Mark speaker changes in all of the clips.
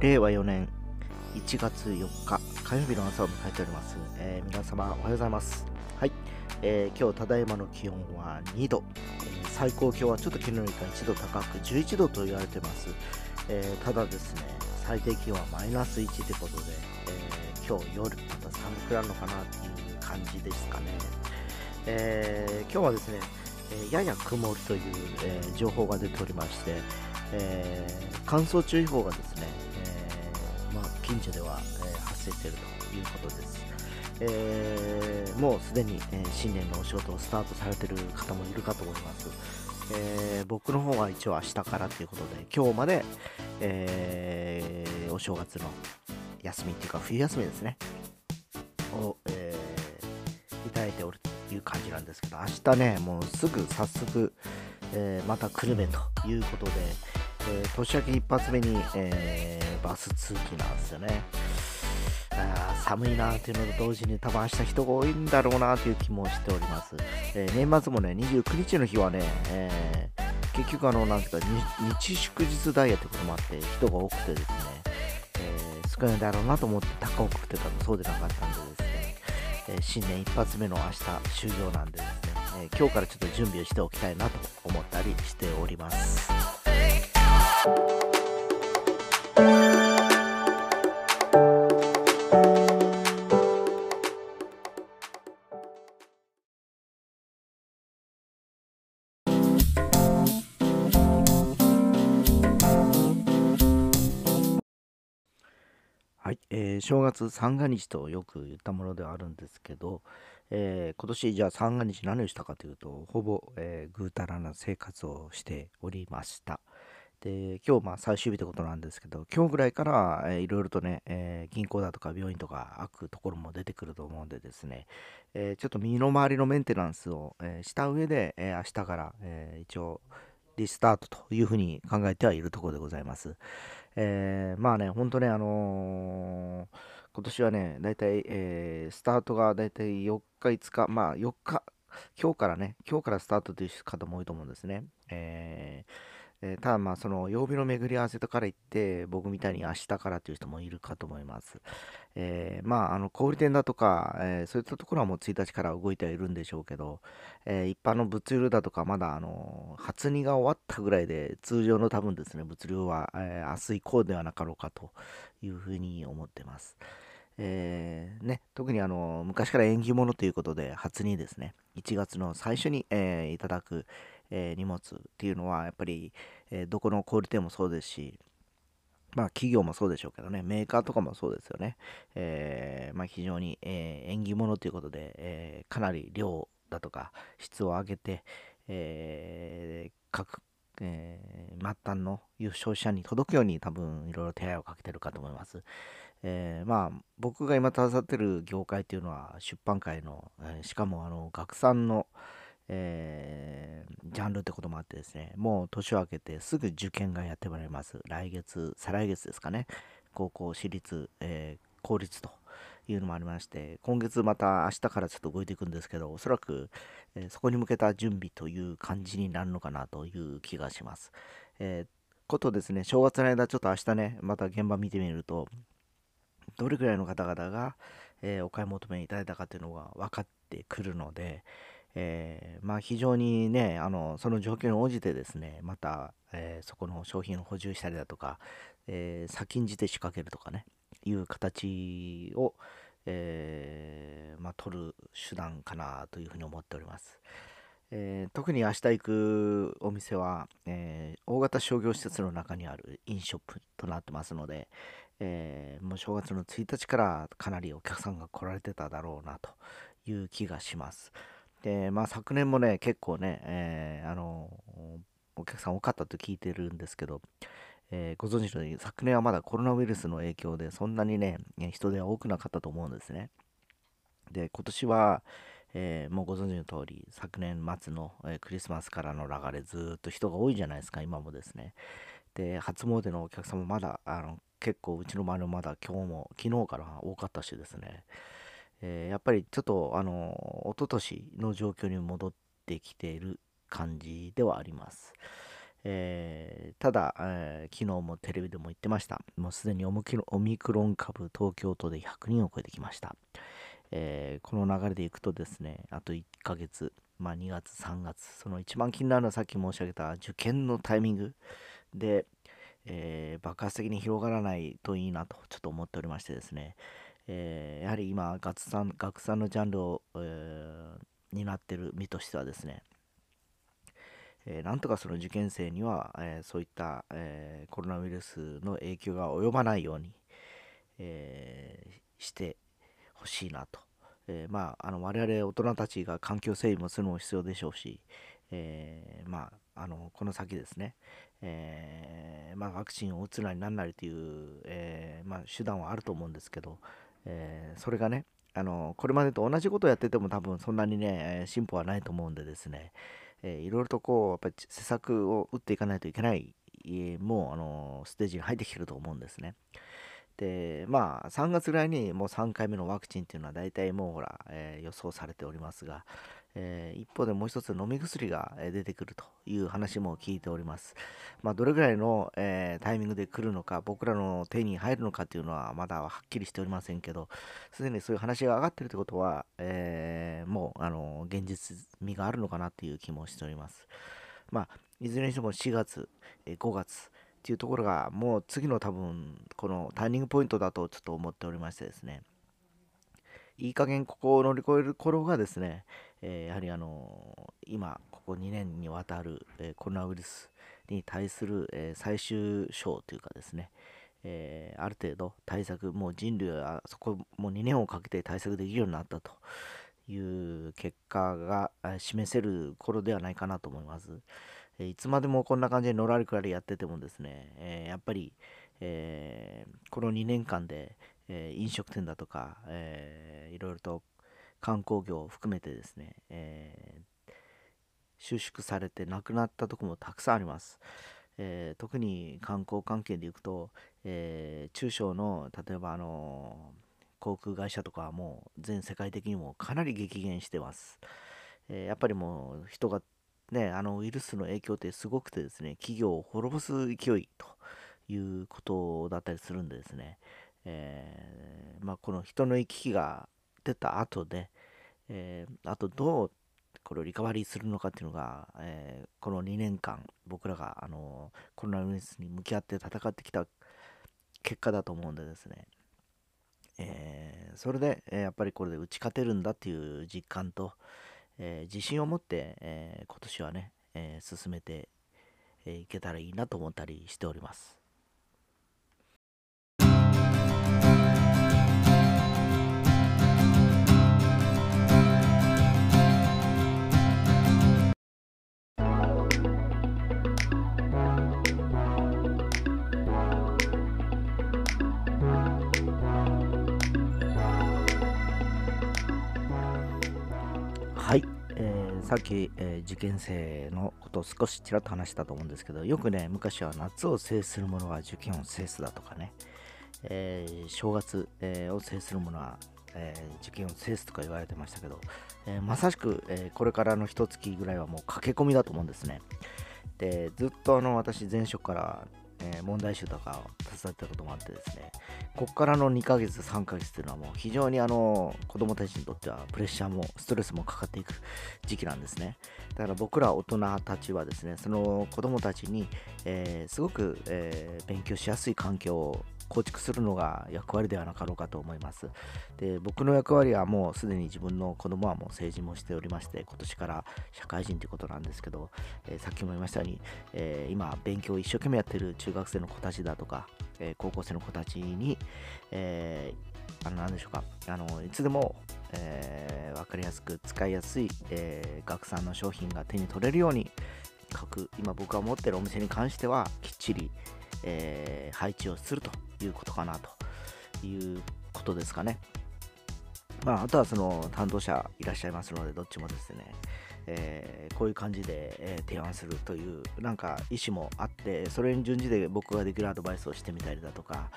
Speaker 1: 令和4年1月4日火曜日の朝を迎えております、えー皆様おはようございます。はい、えー今日ただいまの気温は2度、えー最高気温はちょっと昨日よりか1度高く11度と言われてます、えーただですね最低気温はマイナス1ということで、えー今日夜また寒くなるのかなっていう感じですかね、えー今日はですね、えーやや曇るという、えー情報が出ておりまして、えー乾燥注意報がですね、近所では、えー発生しているということです。えーもうすでに、えー新年のお仕事をスタートされている方もいるかと思います。えー僕の方は一応明日からということで、今日まで、えーお正月の休みっていうか冬休みですね、を、えーいただいておるという感じなんですけど、明日ね、もうすぐ早速、えーまた久留米ということで、えー年明け一発目に、えーバス通勤なんですよね。あ寒いなっていうのと同時に多分明日人が多いんだろうなという気もしております。えー年末もね、29日の日はね、えー結局あの、なんていうか、日祝日ダイヤということもあって人が多くてですね、えー少ないだろうなと思って高をくってたのそうでなかったんでですね、え新年一発目の明日終業なんでですね、え今日からちょっと準備をしておきたいなと思ったりしております。はい、えー正月三が日とよく言ったものではあるんですけど、えー今年じゃあ三が日何をしたかというとほぼ、えーぐうたらな生活をしておりました。で今日まあ最終日ってことなんですけど今日ぐらいから、いろいろとね、えー銀行だとか病院とか開くところも出てくると思うんでですね、えーちょっと身の回りのメンテナンスを、えーした上で、え明日から、え一応リスタートというふうに考えてはいるところでございます。えまあね、本当ね、あの今年はね、だいたい、えスタートがだいたい4日、5日、まあ4日、今日からね、今日からスタートという方も多いと思うんですね。えーえーただまあその曜日の巡り合わせとから言って僕みたいに明日からという人もいるかと思います。えーまああの小売店だとか、えーそういったところはもう1日から動いてはいるんでしょうけど、え一般の物流だとかまだあの初荷が終わったぐらいで通常の多分ですね物流は、え明日以降ではなかろうかというふうに思ってます。えーね、特にあの昔から縁起物ということで初にですね1月の最初に、えーいただく、えー荷物っていうのはやっぱり、えーどこの小売店もそうですしまあ企業もそうでしょうけどねメーカーとかもそうですよね、えーまあ、非常に、えー縁起物ということで、えーかなり量だとか質を上げて、え各、え末端の消費者に届くように多分いろいろ手合いをかけてるかと思います。えまあ僕が今携わってる業界っていうのは出版界の、えしかもあの学産の、えージャンルってこともあってですねもう年を明けてすぐ受験がやってまいります。来月再来月ですかね。高校私立、えー公立というのもありまして今月また明日からちょっと動いていくんですけどおそらく、えーそこに向けた準備という感じになるのかなという気がします、えーことですね正月の間ちょっと明日ねまた現場見てみるとどれくらいの方々が、えーお買い求めいただいたかというのが分かってくるので、えーまあ非常にねあのその状況に応じてですねまた、えーそこの商品を補充したりだとか、えー先んじて仕掛けるとかねいう形を、えまあ、取る手段かなというふうに思っております。え特に明日行くお店は、え大型商業施設の中にある飲食となってますので、えーもう正月の1日からかなりお客さんが来られてただろうなという気がします。で、まあ昨年もね、結構ね、えーあのお客さん多かったと聞いてるんですけど、えーご存知のように昨年はまだコロナウイルスの影響でそんなにね、人手は多くなかったと思うんですね。で、今年は、えーもうご存知の通り、昨年末の、えークリスマスからの流れ、ずっと人が多いじゃないですか、今もですね。で、初詣のお客様まだ、あの結構うちの周りもまだ今日も、昨日から多かったしですね、えーやっぱりちょっと、あの、一昨年の状況に戻ってきている感じではあります。えー、ただ、えー、昨日もテレビでも言ってました。もうすでにオミクロン株東京都で100人を超えてきました。えー、この流れでいくとですね、あと1ヶ月、まあ、2月、3月、その一番気になるのはさっき申し上げた受験のタイミングで、え、爆発的に広がらないといいなとちょっと思っておりましてですね、えー、やはり今学産、学産のジャンルを、えー、担ってる身としてはですね、えー、なんとかその受験生には、え、そういった、え、コロナウイルスの影響が及ばないように、えしてほしいなと。えまあ、あの我々大人たちが環境整備もするのも必要でしょうし、えまあ、あのこの先ですね、えまあ、ワクチンを打つなりなんなりという、えまあ、手段はあると思うんですけど、えそれがねあのこれまでと同じことをやってても多分そんなにね進歩はないと思うんでですね、えー、いろいろとこう、やっぱり施策を打っていかないといけない、もう、あのステージに入ってきてると思うんですね。で、まあ、3月ぐらいにもう3回目のワクチンっていうのは大体もうほら、えー、予想されておりますが、えー、一方でもう一つ飲み薬が出てくるという話も聞いております。まあ、どれぐらいの、えー、タイミングで来るのか、僕らの手に入るのかというのはまだはっきりしておりませんけど、すでにそういう話が上がってるということは、えー、もうあの現実味があるのかなという気もしております。まあ、いずれにしても4月、5月っていうところがもう次の多分このターニングポイントだとちょっと思っておりましてですね。いい加減ここを乗り越える頃がですね、えー、やはりあのー、今、ここ2年にわたる、えー、コロナウイルスに対する、え最終章というかですね、えある程度対策、もう人類はそこもう2年をかけて対策できるようになったという結果が示せる頃ではないかなと思います。えいつまでもこんな感じでのらりくらりやっててもですね、えやっぱり、えこの2年間で、え飲食店だとか、えー、いろいろと観光業を含めてですね、えー、収縮されてなくなったとこもたくさんあります。えー、特に観光関係でいくと、え中小の例えばあの航空会社とかはもう全世界的にもかなり激減してます。えやっぱりもう人がね、あのウイルスの影響ってすごくてですね、企業を滅ぼす勢いということだったりするんでですね、えー、まあ、この人の行き来が出た後で、えー、あとどうこれをリカバリーするのかっていうのが、えー、この2年間僕らがあのコロナウイルスに向き合って戦ってきた結果だと思うんでですね、え、それで、えやっぱりこれで打ち勝てるんだっていう実感と、え自信を持って、え今年はね、え進めていけたらいいなと思ったりしております。はい、えー、さっき、えー、受験生のことを少しちらっと話したと思うんですけどよくね昔は夏を制する者は受験を制すだとかね、えー、正月、えを制する者は、え受験を制すとか言われてましたけど、えまさしく、えこれからの一月ぐらいはもう駆け込みだと思うんですね。でずっとあの私前職からえー、問題集とかを携わったこともあってですね、ここからの2ヶ月、3ヶ月というのはもう非常にあの子供たちにとってはプレッシャーもストレスもかかっていく時期なんですね。だから僕ら大人たちはですね、その子供たちに、えー、すごく、えー、勉強しやすい環境を構築するのが役割ではなかろうかと思います。で僕の役割はもうすでに自分の子供はもう成人もしておりまして、今年から社会人ということなんですけど、えー、さっきも言いましたように、えー、今勉強を一生懸命やってる中学生の子たちだとか、えー、高校生の子たちに、えあの何でしょうか、あのいつでも、え分かりやすく使いやすい、え学産の商品が手に取れるように各今僕が持ってるお店に関してはきっちり、えー、配置をするということかなということですかね。まあ、あとはその担当者いらっしゃいますので、どっちもですね、えー、こういう感じで、えー、提案するというなんか意思もあってそれに準じて僕ができるアドバイスをしてみたりだとか、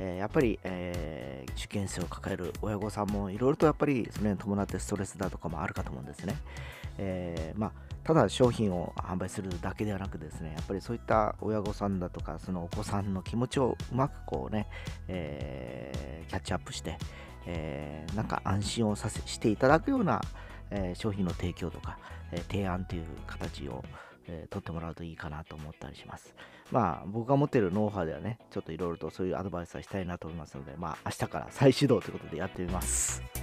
Speaker 1: えー、やっぱり、え受験生を抱える親御さんもいろいろとやっぱりそれに伴ってストレスだとかもあるかと思うんですね。えまあただ商品を販売するだけではなくですねやっぱりそういった親御さんだとかそのお子さんの気持ちをうまくこうね、えー、キャッチアップして、えー、なんか安心をさせしていただくような、えー、商品の提供とか、え提案という形を、え取ってもらうといいかなと思ったりします。まあ僕が持ってるノウハウではねちょっといろいろとそういうアドバイスはしたいなと思いますのでまあ明日から再始動ということでやってみます。